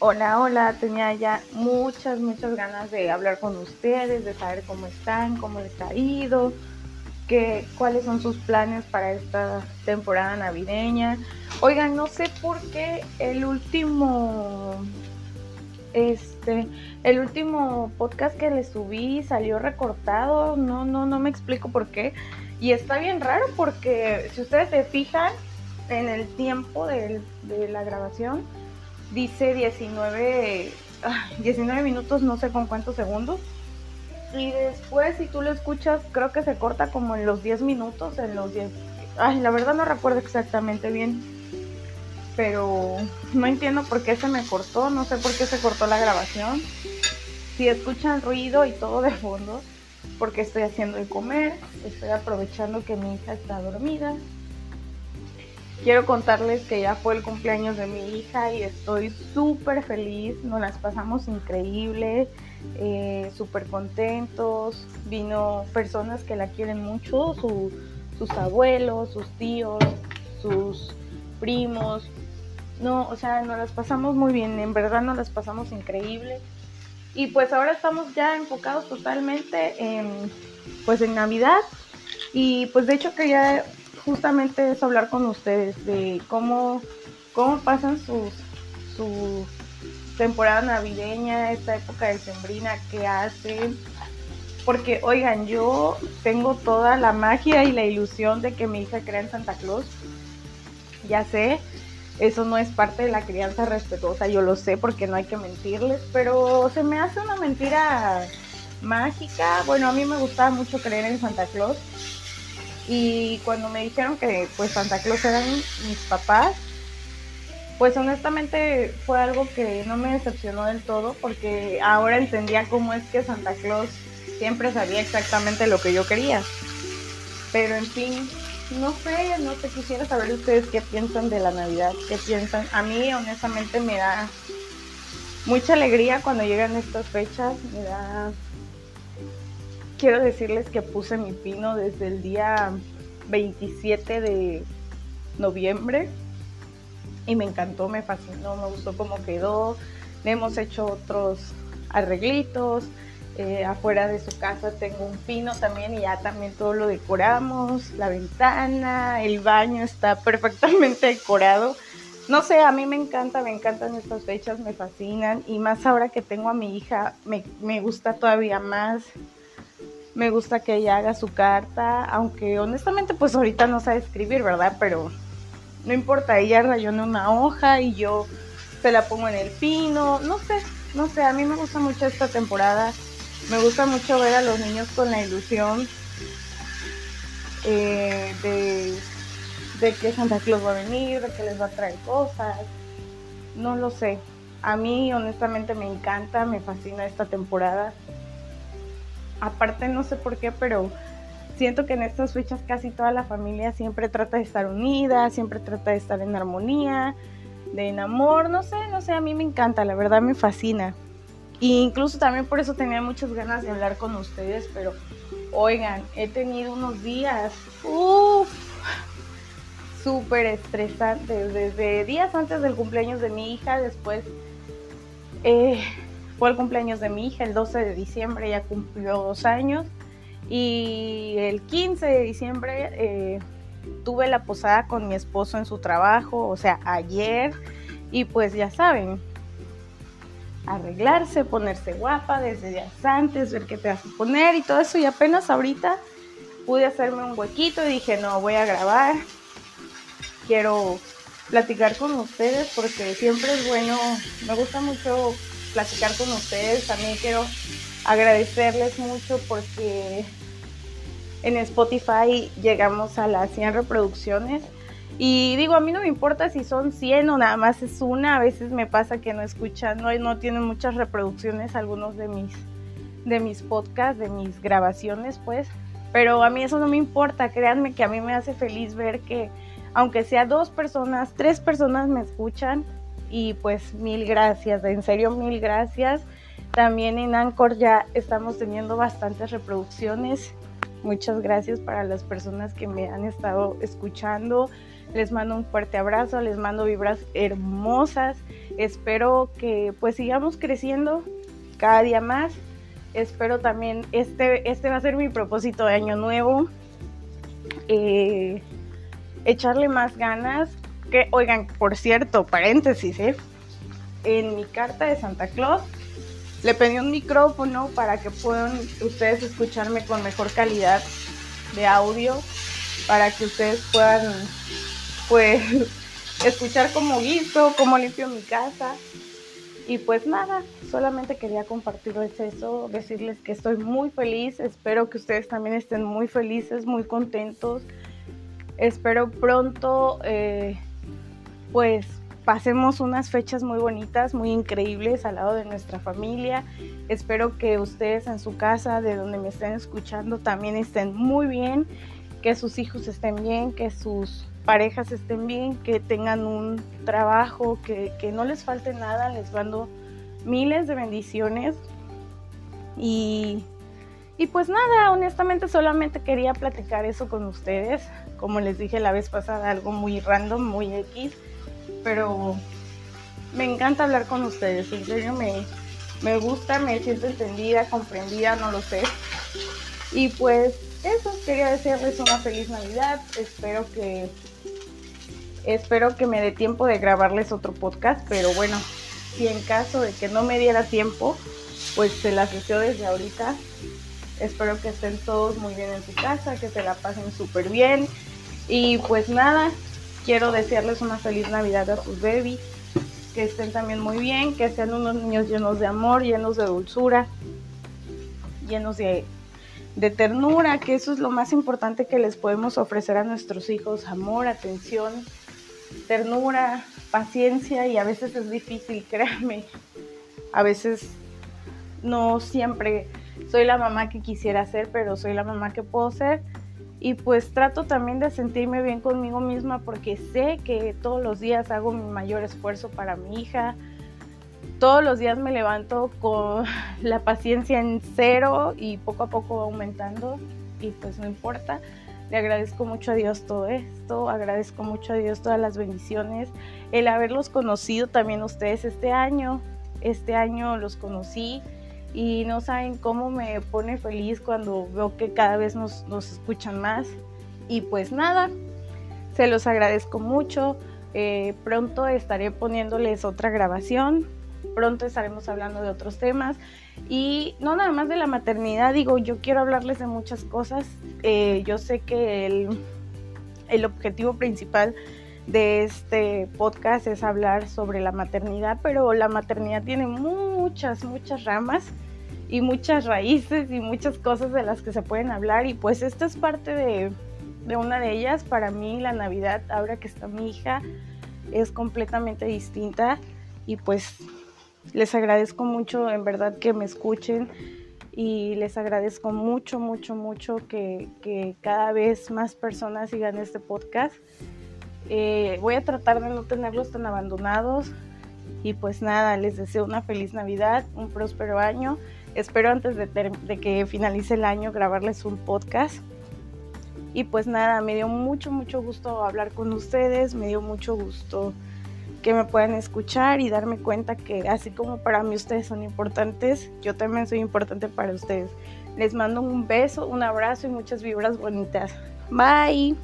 Hola, hola, tenía ya muchas, muchas ganas de hablar con ustedes, de saber cómo están, cómo les ha ido, qué, cuáles son sus planes para esta temporada navideña. Oigan, no sé por qué el último, este, el último podcast que les subí salió recortado, no, no, no me explico por qué. Y está bien raro porque si ustedes se fijan en el tiempo de la grabación, dice 19, 19 minutos, no sé con cuántos segundos. Y después, si tú lo escuchas, creo que se corta como en los 10 minutos, en los 10. Ay, la verdad no recuerdo exactamente bien. Pero no entiendo por qué se me cortó, no sé por qué se cortó la grabación. Si escuchan ruido y todo de fondo, porque estoy haciendo el comer, estoy aprovechando que mi hija está dormida, Quiero contarles que ya fue el cumpleaños de mi hija y estoy súper feliz, nos las pasamos increíble, eh, súper contentos, vino personas que la quieren mucho, sus abuelos, sus tíos, sus primos, no, o sea, nos las pasamos muy bien, en verdad nos las pasamos increíble. Y pues ahora estamos ya enfocados totalmente en, pues en Navidad. Y pues de hecho quería justamente es hablar con ustedes de cómo, cómo pasan sus, su temporada navideña, esta época de sembrina, qué hacen. Porque, oigan, yo tengo toda la magia y la ilusión de que mi hija crea en Santa Claus. Ya sé, eso no es parte de la crianza respetuosa, yo lo sé porque no hay que mentirles, pero se me hace una mentira mágica. Bueno, a mí me gustaba mucho creer en Santa Claus y cuando me dijeron que pues Santa Claus eran mis papás, pues honestamente fue algo que no me decepcionó del todo porque ahora entendía cómo es que Santa Claus siempre sabía exactamente lo que yo quería. Pero en fin, no sé, no sé, quisiera saber ustedes qué piensan de la Navidad, qué piensan. A mí honestamente me da mucha alegría cuando llegan estas fechas, me da quiero decirles que puse mi pino desde el día 27 de noviembre y me encantó, me fascinó, me gustó cómo quedó. Hemos hecho otros arreglitos. Eh, afuera de su casa tengo un pino también y ya también todo lo decoramos. La ventana, el baño está perfectamente decorado. No sé, a mí me encanta, me encantan estas fechas, me fascinan y más ahora que tengo a mi hija, me, me gusta todavía más me gusta que ella haga su carta, aunque honestamente pues ahorita no sabe escribir, ¿verdad? Pero no importa, ella rayó una hoja y yo se la pongo en el pino, no sé, no sé, a mí me gusta mucho esta temporada, me gusta mucho ver a los niños con la ilusión eh, de que Santa Claus va a venir, de que les va a traer cosas, no lo sé, a mí honestamente me encanta, me fascina esta temporada aparte no sé por qué, pero siento que en estas fechas casi toda la familia siempre trata de estar unida, siempre trata de estar en armonía, de en amor, no sé, no sé, a mí me encanta, la verdad me fascina. E incluso también por eso tenía muchas ganas de hablar con ustedes, pero oigan, he tenido unos días, uff, súper estresantes, desde días antes del cumpleaños de mi hija, después... Eh, fue el cumpleaños de mi hija, el 12 de diciembre ya cumplió dos años. Y el 15 de diciembre eh, tuve la posada con mi esposo en su trabajo, o sea, ayer. Y pues ya saben, arreglarse, ponerse guapa desde días antes, ver qué te vas a poner y todo eso. Y apenas ahorita pude hacerme un huequito y dije, no, voy a grabar. Quiero platicar con ustedes porque siempre es bueno, me gusta mucho platicar con ustedes. También quiero agradecerles mucho porque en Spotify llegamos a las 100 reproducciones. Y digo, a mí no me importa si son 100 o nada más es una. A veces me pasa que no escuchan, no, no tienen muchas reproducciones algunos de mis, de mis podcasts, de mis grabaciones, pues. Pero a mí eso no me importa. Créanme que a mí me hace feliz ver que, aunque sea dos personas, tres personas me escuchan, y pues mil gracias, en serio mil gracias. También en Anchor ya estamos teniendo bastantes reproducciones Muchas gracias para las personas que me han estado escuchando. Les mando un fuerte abrazo, les mando vibras hermosas. Espero que pues sigamos creciendo cada día más. Espero también, este, este va a ser mi propósito de año nuevo. Eh, echarle más ganas. Que, oigan, por cierto, paréntesis, ¿eh? en mi carta de Santa Claus le pedí un micrófono para que puedan ustedes escucharme con mejor calidad de audio, para que ustedes puedan pues escuchar cómo guiso, cómo limpio mi casa. Y pues nada, solamente quería compartirles eso, decirles que estoy muy feliz, espero que ustedes también estén muy felices, muy contentos. Espero pronto eh, pues pasemos unas fechas muy bonitas, muy increíbles al lado de nuestra familia. Espero que ustedes en su casa, de donde me estén escuchando, también estén muy bien, que sus hijos estén bien, que sus parejas estén bien, que tengan un trabajo, que, no les falte nada. Les mando miles de bendiciones. Y, y pues nada, honestamente solamente quería platicar eso con ustedes. Como les dije la vez pasada, algo muy random, muy X pero me encanta hablar con ustedes, en serio me, me gusta, me siento entendida, comprendida, no lo sé. Y pues eso, quería desearles una feliz Navidad, espero que espero que me dé tiempo de grabarles otro podcast, pero bueno, si en caso de que no me diera tiempo, pues se las deseo desde ahorita. Espero que estén todos muy bien en su casa, que se la pasen súper bien. Y pues nada, quiero desearles una feliz Navidad a sus baby, que estén también muy bien, que sean unos niños llenos de amor, llenos de dulzura, llenos de, ternura, que eso es lo más importante que les podemos ofrecer a nuestros hijos, amor, atención, ternura, paciencia y a veces es difícil, créanme, a veces no siempre soy la mamá que quisiera ser, pero soy la mamá que puedo ser y pues trato también de sentirme bien conmigo misma porque sé que todos los días hago mi mayor esfuerzo para mi hija. Todos los días me levanto con la paciencia en cero y poco a poco va aumentando y pues no importa. Le agradezco mucho a Dios todo esto, agradezco mucho a Dios todas las bendiciones, el haberlos conocido también ustedes este año. Este año los conocí, y no saben cómo me pone feliz cuando veo que cada vez nos, escuchan más. Y pues nada, se los agradezco mucho. Eh, pronto estaré poniéndoles otra grabación. Pronto estaremos hablando de otros temas. Y no nada más de la maternidad, digo, yo quiero hablarles de muchas cosas. Eh, yo sé que el, el objetivo principal de este podcast es hablar sobre la maternidad, pero la maternidad tiene muchas, muchas ramas y muchas raíces y muchas cosas de las que se pueden hablar y pues esta es parte de, una de ellas. Para mí la Navidad, ahora que está mi hija, es completamente distinta y pues les agradezco mucho en verdad que me escuchen y les agradezco mucho, mucho, mucho que, que cada vez más personas sigan este podcast. Eh, voy a tratar de no tenerlos tan abandonados. Y pues nada, les deseo una feliz Navidad, un próspero año. Espero antes de, de que finalice el año grabarles un podcast. Y pues nada, me dio mucho, mucho gusto hablar con ustedes, me dio mucho gusto que me puedan escuchar y darme cuenta que así como para mí ustedes son importantes, yo también soy importante para ustedes. Les mando un beso, un abrazo y muchas vibras bonitas. Bye.